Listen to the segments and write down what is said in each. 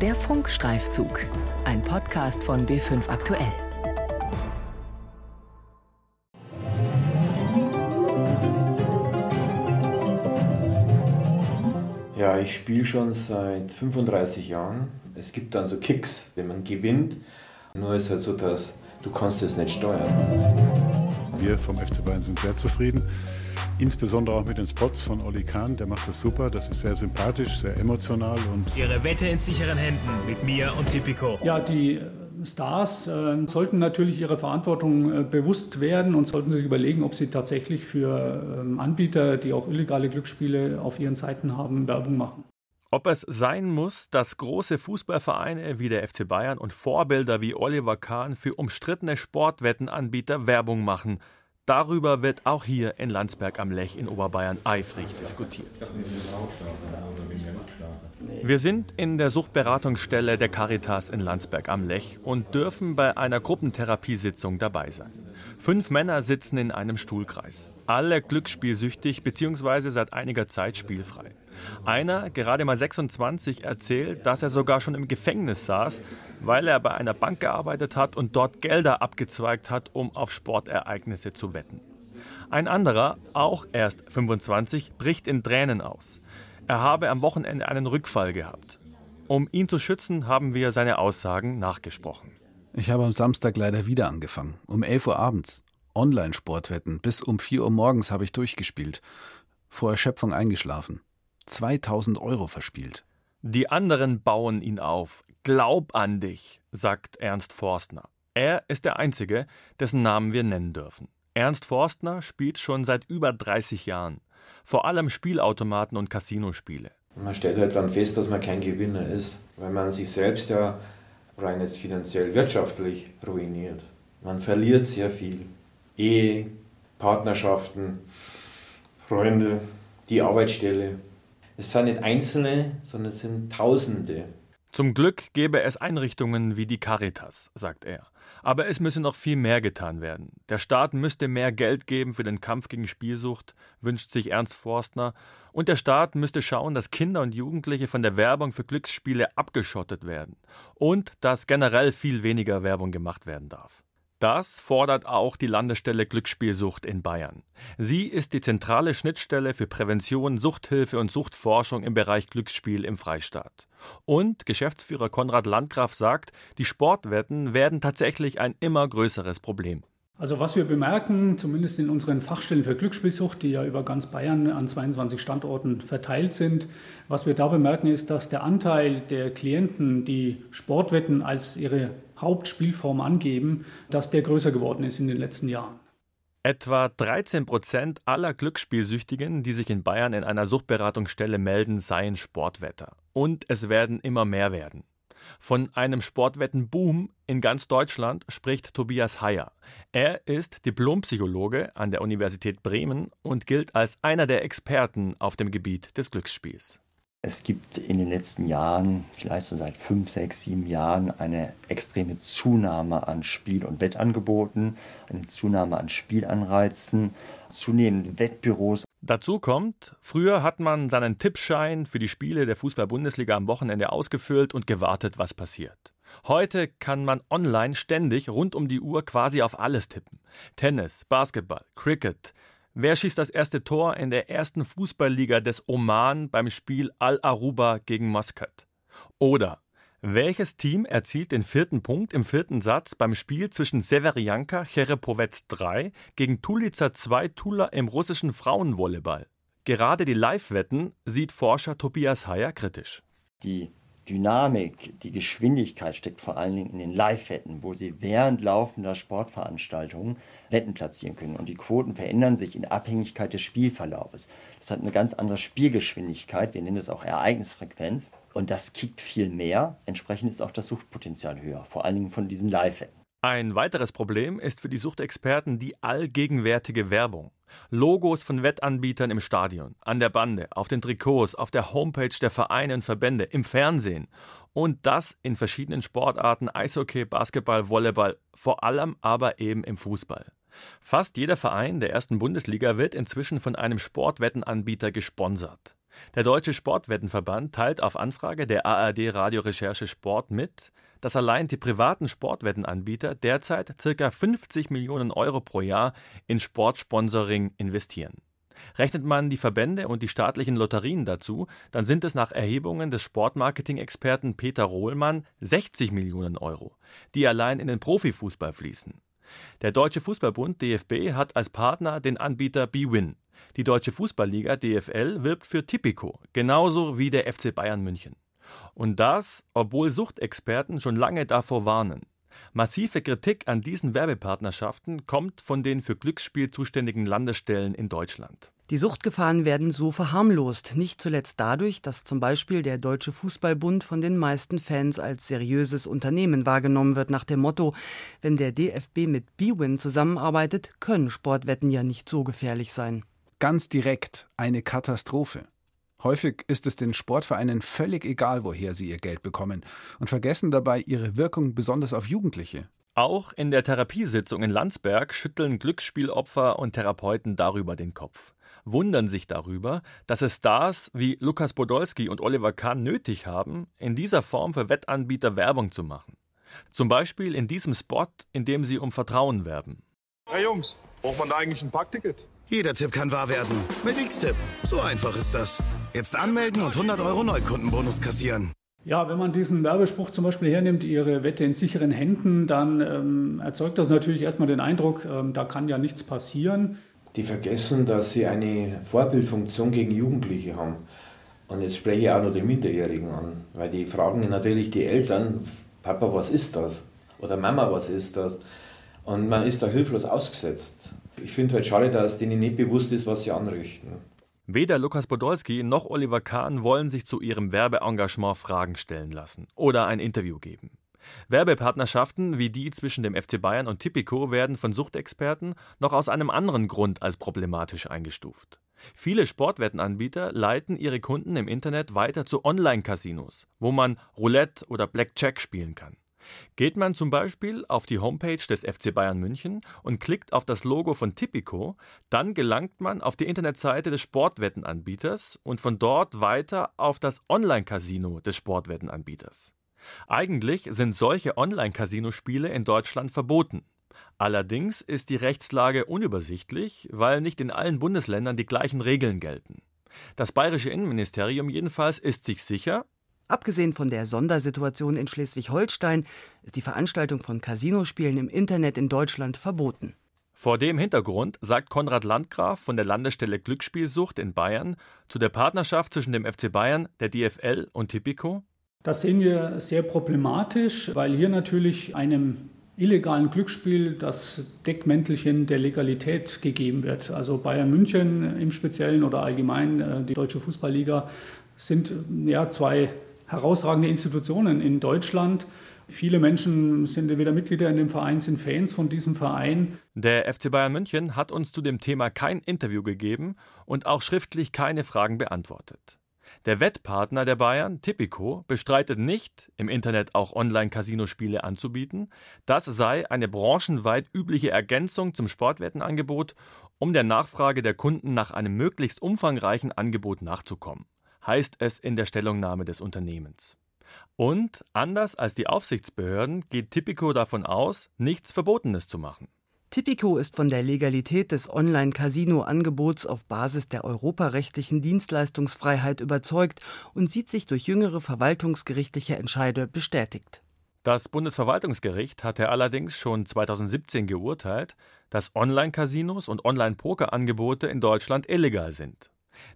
Der Funkstreifzug, ein Podcast von B5 Aktuell. Ja, ich spiele schon seit 35 Jahren. Es gibt dann so Kicks, wenn man gewinnt. Nur ist halt so, dass du kannst es nicht steuern. Wir vom FC Bayern sind sehr zufrieden. Insbesondere auch mit den Spots von Oli Kahn, der macht das super. Das ist sehr sympathisch, sehr emotional. Und Ihre Wette in sicheren Händen mit mir und Tipico. Ja, die äh, Stars äh, sollten natürlich ihrer Verantwortung äh, bewusst werden und sollten sich überlegen, ob sie tatsächlich für ähm, Anbieter, die auch illegale Glücksspiele auf ihren Seiten haben, Werbung machen. Ob es sein muss, dass große Fußballvereine wie der FC Bayern und Vorbilder wie Oliver Kahn für umstrittene Sportwettenanbieter Werbung machen – Darüber wird auch hier in Landsberg am Lech in Oberbayern eifrig diskutiert. Wir sind in der Suchtberatungsstelle der Caritas in Landsberg am Lech und dürfen bei einer Gruppentherapiesitzung dabei sein. Fünf Männer sitzen in einem Stuhlkreis, alle glücksspielsüchtig bzw. seit einiger Zeit spielfrei. Einer, gerade mal 26, erzählt, dass er sogar schon im Gefängnis saß, weil er bei einer Bank gearbeitet hat und dort Gelder abgezweigt hat, um auf Sportereignisse zu wetten. Ein anderer, auch erst 25, bricht in Tränen aus. Er habe am Wochenende einen Rückfall gehabt. Um ihn zu schützen, haben wir seine Aussagen nachgesprochen. Ich habe am Samstag leider wieder angefangen. Um 11 Uhr abends. Online-Sportwetten. Bis um 4 Uhr morgens habe ich durchgespielt. Vor Erschöpfung eingeschlafen. 2000 Euro verspielt. Die anderen bauen ihn auf. Glaub an dich, sagt Ernst Forstner. Er ist der Einzige, dessen Namen wir nennen dürfen. Ernst Forstner spielt schon seit über 30 Jahren. Vor allem Spielautomaten und Casinospiele. Man stellt halt dann fest, dass man kein Gewinner ist, weil man sich selbst ja rein jetzt finanziell, wirtschaftlich ruiniert. Man verliert sehr viel. Ehe, Partnerschaften, Freunde, die Arbeitsstelle. Es sind nicht Einzelne, sondern es sind Tausende. Zum Glück gäbe es Einrichtungen wie die Caritas, sagt er. Aber es müsse noch viel mehr getan werden. Der Staat müsste mehr Geld geben für den Kampf gegen Spielsucht, wünscht sich Ernst Forstner. Und der Staat müsste schauen, dass Kinder und Jugendliche von der Werbung für Glücksspiele abgeschottet werden. Und dass generell viel weniger Werbung gemacht werden darf. Das fordert auch die Landesstelle Glücksspielsucht in Bayern. Sie ist die zentrale Schnittstelle für Prävention, Suchthilfe und Suchtforschung im Bereich Glücksspiel im Freistaat. Und Geschäftsführer Konrad Landgraf sagt, die Sportwetten werden tatsächlich ein immer größeres Problem. Also was wir bemerken, zumindest in unseren Fachstellen für Glücksspielsucht, die ja über ganz Bayern an 22 Standorten verteilt sind, was wir da bemerken, ist, dass der Anteil der Klienten, die Sportwetten als ihre Hauptspielform angeben, dass der größer geworden ist in den letzten Jahren. Etwa 13 Prozent aller Glücksspielsüchtigen, die sich in Bayern in einer Suchtberatungsstelle melden, seien Sportwetter. Und es werden immer mehr werden. Von einem Sportwettenboom in ganz Deutschland spricht Tobias Heyer. Er ist Diplompsychologe an der Universität Bremen und gilt als einer der Experten auf dem Gebiet des Glücksspiels. Es gibt in den letzten Jahren, vielleicht so seit fünf, sechs, sieben Jahren, eine extreme Zunahme an Spiel- und Wettangeboten, eine Zunahme an Spielanreizen, zunehmend Wettbüros. Dazu kommt, früher hat man seinen Tippschein für die Spiele der Fußball-Bundesliga am Wochenende ausgefüllt und gewartet, was passiert. Heute kann man online ständig rund um die Uhr quasi auf alles tippen. Tennis, Basketball, Cricket, Wer schießt das erste Tor in der ersten Fußballliga des Oman beim Spiel Al-Aruba gegen Muscat? Oder welches Team erzielt den vierten Punkt im vierten Satz beim Spiel zwischen Severianka Cherepovets 3 gegen Tulica 2 Tula im russischen Frauenvolleyball? Gerade die Live-Wetten sieht Forscher Tobias Heyer kritisch. Die Dynamik, die Geschwindigkeit steckt vor allen Dingen in den Live-Wetten, wo sie während laufender Sportveranstaltungen Wetten platzieren können. Und die Quoten verändern sich in Abhängigkeit des Spielverlaufes. Das hat eine ganz andere Spielgeschwindigkeit, wir nennen es auch Ereignisfrequenz. Und das kickt viel mehr. Entsprechend ist auch das Suchtpotenzial höher, vor allen Dingen von diesen Live-Wetten. Ein weiteres Problem ist für die Suchtexperten die allgegenwärtige Werbung. Logos von Wettanbietern im Stadion, an der Bande, auf den Trikots, auf der Homepage der Vereine und Verbände, im Fernsehen. Und das in verschiedenen Sportarten Eishockey, Basketball, Volleyball, vor allem aber eben im Fußball. Fast jeder Verein der ersten Bundesliga wird inzwischen von einem Sportwettenanbieter gesponsert. Der Deutsche Sportwettenverband teilt auf Anfrage der ARD Radiorecherche Sport mit, dass allein die privaten Sportwettenanbieter derzeit ca. 50 Millionen Euro pro Jahr in Sportsponsoring investieren. Rechnet man die Verbände und die staatlichen Lotterien dazu, dann sind es nach Erhebungen des Sportmarketing-Experten Peter Rohlmann 60 Millionen Euro, die allein in den Profifußball fließen. Der Deutsche Fußballbund DFB hat als Partner den Anbieter BWin. Die Deutsche Fußballliga DFL wirbt für Tipico, genauso wie der FC Bayern München. Und das, obwohl Suchtexperten schon lange davor warnen. Massive Kritik an diesen Werbepartnerschaften kommt von den für Glücksspiel zuständigen Landesstellen in Deutschland. Die Suchtgefahren werden so verharmlost, nicht zuletzt dadurch, dass zum Beispiel der Deutsche Fußballbund von den meisten Fans als seriöses Unternehmen wahrgenommen wird, nach dem Motto, wenn der DFB mit Bwin zusammenarbeitet, können Sportwetten ja nicht so gefährlich sein. Ganz direkt eine Katastrophe. Häufig ist es den Sportvereinen völlig egal, woher sie ihr Geld bekommen und vergessen dabei ihre Wirkung besonders auf Jugendliche. Auch in der Therapiesitzung in Landsberg schütteln Glücksspielopfer und Therapeuten darüber den Kopf, wundern sich darüber, dass es Stars wie Lukas Podolski und Oliver Kahn nötig haben, in dieser Form für Wettanbieter Werbung zu machen. Zum Beispiel in diesem Spot, in dem sie um Vertrauen werben. Hey Jungs, braucht man da eigentlich ein Parkticket? Jeder Tipp kann wahr werden. Mit X-Tipp. So einfach ist das. Jetzt anmelden und 100 Euro Neukundenbonus kassieren. Ja, wenn man diesen Werbespruch zum Beispiel hernimmt, Ihre Wette in sicheren Händen, dann ähm, erzeugt das natürlich erstmal den Eindruck, ähm, da kann ja nichts passieren. Die vergessen, dass sie eine Vorbildfunktion gegen Jugendliche haben. Und jetzt spreche ich auch noch die Minderjährigen an, weil die fragen natürlich die Eltern, Papa, was ist das? Oder Mama, was ist das? Und man ist da hilflos ausgesetzt. Ich finde halt schade, dass denen nicht bewusst ist, was sie anrichten. Weder Lukas Podolski noch Oliver Kahn wollen sich zu ihrem Werbeengagement Fragen stellen lassen oder ein Interview geben. Werbepartnerschaften wie die zwischen dem FC Bayern und Tipico werden von Suchtexperten noch aus einem anderen Grund als problematisch eingestuft. Viele Sportwettenanbieter leiten ihre Kunden im Internet weiter zu Online-Casinos, wo man Roulette oder Blackjack spielen kann. Geht man zum Beispiel auf die Homepage des FC Bayern München und klickt auf das Logo von Tipico, dann gelangt man auf die Internetseite des Sportwettenanbieters und von dort weiter auf das Online-Casino des Sportwettenanbieters. Eigentlich sind solche Online-Casino-Spiele in Deutschland verboten. Allerdings ist die Rechtslage unübersichtlich, weil nicht in allen Bundesländern die gleichen Regeln gelten. Das bayerische Innenministerium jedenfalls ist sich sicher, Abgesehen von der Sondersituation in Schleswig-Holstein ist die Veranstaltung von Casinospielen im Internet in Deutschland verboten. Vor dem Hintergrund sagt Konrad Landgraf von der Landesstelle Glücksspielsucht in Bayern zu der Partnerschaft zwischen dem FC Bayern, der DFL und Tipico. Das sehen wir sehr problematisch, weil hier natürlich einem illegalen Glücksspiel das Deckmäntelchen der Legalität gegeben wird. Also Bayern München im Speziellen oder allgemein äh, die Deutsche Fußballliga sind ja zwei herausragende Institutionen in Deutschland. Viele Menschen sind entweder Mitglieder in dem Verein, sind Fans von diesem Verein. Der FC Bayern München hat uns zu dem Thema kein Interview gegeben und auch schriftlich keine Fragen beantwortet. Der Wettpartner der Bayern, Tipico, bestreitet nicht, im Internet auch Online-Casinospiele anzubieten. Das sei eine branchenweit übliche Ergänzung zum Sportwettenangebot, um der Nachfrage der Kunden nach einem möglichst umfangreichen Angebot nachzukommen heißt es in der Stellungnahme des Unternehmens. Und anders als die Aufsichtsbehörden geht Tipico davon aus, nichts Verbotenes zu machen. Tipico ist von der Legalität des Online-Casino-Angebots auf Basis der europarechtlichen Dienstleistungsfreiheit überzeugt und sieht sich durch jüngere verwaltungsgerichtliche Entscheide bestätigt. Das Bundesverwaltungsgericht hatte allerdings schon 2017 geurteilt, dass Online-Casinos und Online-Poker-Angebote in Deutschland illegal sind.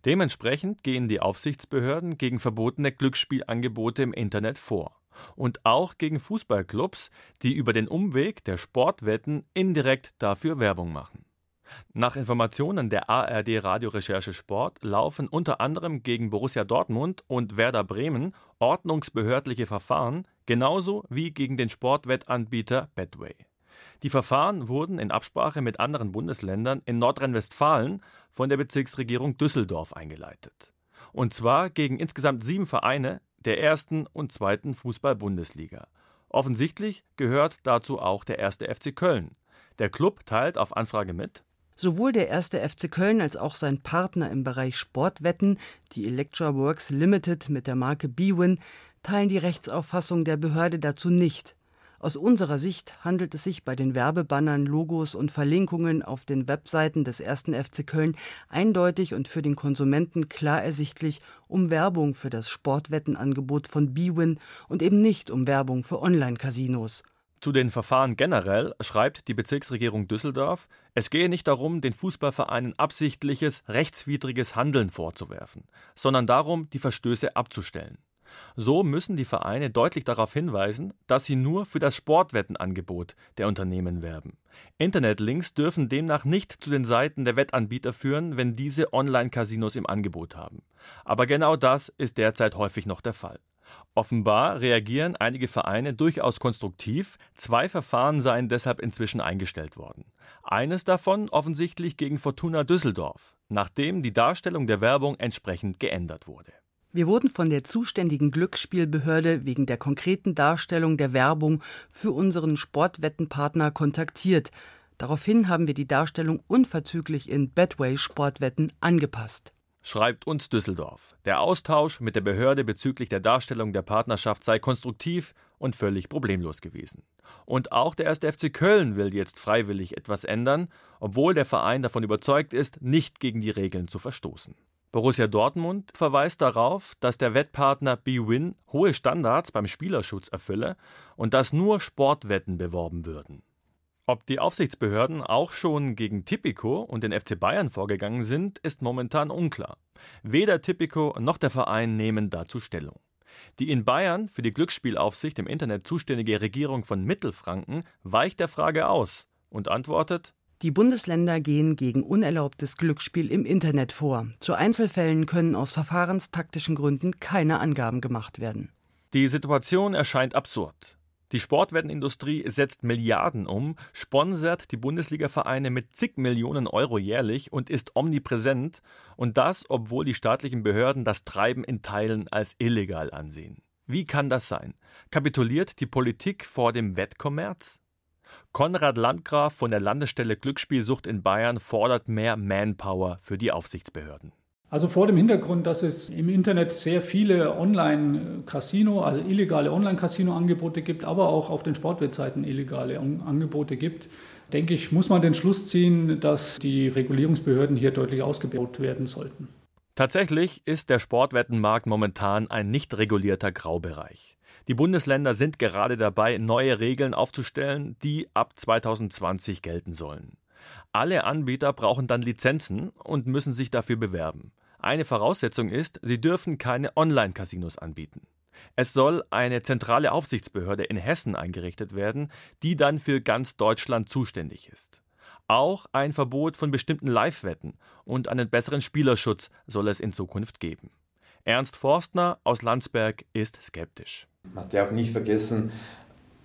Dementsprechend gehen die Aufsichtsbehörden gegen verbotene Glücksspielangebote im Internet vor. Und auch gegen Fußballclubs, die über den Umweg der Sportwetten indirekt dafür Werbung machen. Nach Informationen der ARD Radiorecherche Sport laufen unter anderem gegen Borussia Dortmund und Werder Bremen ordnungsbehördliche Verfahren, genauso wie gegen den Sportwettanbieter Betway. Die Verfahren wurden in Absprache mit anderen Bundesländern in Nordrhein-Westfalen von der Bezirksregierung Düsseldorf eingeleitet. Und zwar gegen insgesamt sieben Vereine der ersten und zweiten Fußball-Bundesliga. Offensichtlich gehört dazu auch der erste FC Köln. Der Club teilt auf Anfrage mit, Sowohl der erste FC Köln als auch sein Partner im Bereich Sportwetten, die Electra Works Limited mit der Marke Bwin, teilen die Rechtsauffassung der Behörde dazu nicht. Aus unserer Sicht handelt es sich bei den Werbebannern, Logos und Verlinkungen auf den Webseiten des ersten FC Köln eindeutig und für den Konsumenten klar ersichtlich um Werbung für das Sportwettenangebot von Bwin und eben nicht um Werbung für Online-Casinos. Zu den Verfahren generell schreibt die Bezirksregierung Düsseldorf, es gehe nicht darum, den Fußballvereinen absichtliches, rechtswidriges Handeln vorzuwerfen, sondern darum, die Verstöße abzustellen. So müssen die Vereine deutlich darauf hinweisen, dass sie nur für das Sportwettenangebot der Unternehmen werben. Internetlinks dürfen demnach nicht zu den Seiten der Wettanbieter führen, wenn diese Online-Casinos im Angebot haben. Aber genau das ist derzeit häufig noch der Fall. Offenbar reagieren einige Vereine durchaus konstruktiv, zwei Verfahren seien deshalb inzwischen eingestellt worden. Eines davon offensichtlich gegen Fortuna Düsseldorf, nachdem die Darstellung der Werbung entsprechend geändert wurde. Wir wurden von der zuständigen Glücksspielbehörde wegen der konkreten Darstellung der Werbung für unseren Sportwettenpartner kontaktiert. Daraufhin haben wir die Darstellung unverzüglich in Betway Sportwetten angepasst. Schreibt uns Düsseldorf. Der Austausch mit der Behörde bezüglich der Darstellung der Partnerschaft sei konstruktiv und völlig problemlos gewesen. Und auch der 1. FC Köln will jetzt freiwillig etwas ändern, obwohl der Verein davon überzeugt ist, nicht gegen die Regeln zu verstoßen. Borussia Dortmund verweist darauf, dass der Wettpartner BWin hohe Standards beim Spielerschutz erfülle und dass nur Sportwetten beworben würden. Ob die Aufsichtsbehörden auch schon gegen Tipico und den FC Bayern vorgegangen sind, ist momentan unklar. Weder Tipico noch der Verein nehmen dazu Stellung. Die in Bayern für die Glücksspielaufsicht im Internet zuständige Regierung von Mittelfranken weicht der Frage aus und antwortet die Bundesländer gehen gegen unerlaubtes Glücksspiel im Internet vor. Zu Einzelfällen können aus verfahrenstaktischen Gründen keine Angaben gemacht werden. Die Situation erscheint absurd. Die Sportwettenindustrie setzt Milliarden um, sponsert die Bundesliga-Vereine mit zig Millionen Euro jährlich und ist omnipräsent, und das, obwohl die staatlichen Behörden das Treiben in Teilen als illegal ansehen. Wie kann das sein? Kapituliert die Politik vor dem Wettkommerz? Konrad Landgraf von der Landesstelle Glücksspielsucht in Bayern fordert mehr Manpower für die Aufsichtsbehörden. Also vor dem Hintergrund, dass es im Internet sehr viele Online-Casino, also illegale Online-Casino-Angebote gibt, aber auch auf den Sportwebseiten illegale Angebote gibt, denke ich, muss man den Schluss ziehen, dass die Regulierungsbehörden hier deutlich ausgebaut werden sollten. Tatsächlich ist der Sportwettenmarkt momentan ein nicht regulierter Graubereich. Die Bundesländer sind gerade dabei, neue Regeln aufzustellen, die ab 2020 gelten sollen. Alle Anbieter brauchen dann Lizenzen und müssen sich dafür bewerben. Eine Voraussetzung ist, sie dürfen keine Online-Casinos anbieten. Es soll eine zentrale Aufsichtsbehörde in Hessen eingerichtet werden, die dann für ganz Deutschland zuständig ist. Auch ein Verbot von bestimmten Live-Wetten und einen besseren Spielerschutz soll es in Zukunft geben. Ernst Forstner aus Landsberg ist skeptisch. Man darf nicht vergessen,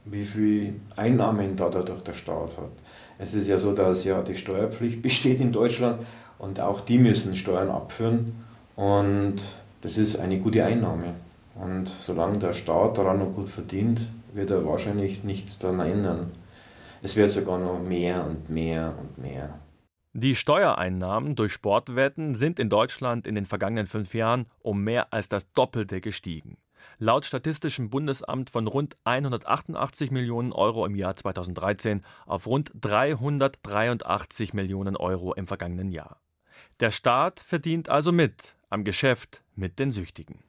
wie viel Einnahmen da dadurch der Staat hat. Es ist ja so, dass ja die Steuerpflicht besteht in Deutschland und auch die müssen Steuern abführen und das ist eine gute Einnahme. Und solange der Staat daran noch gut verdient, wird er wahrscheinlich nichts daran ändern. Es wird sogar noch mehr und mehr und mehr. Die Steuereinnahmen durch Sportwetten sind in Deutschland in den vergangenen fünf Jahren um mehr als das Doppelte gestiegen laut Statistischem Bundesamt von rund 188 Millionen Euro im Jahr 2013 auf rund 383 Millionen Euro im vergangenen Jahr. Der Staat verdient also mit am Geschäft mit den Süchtigen.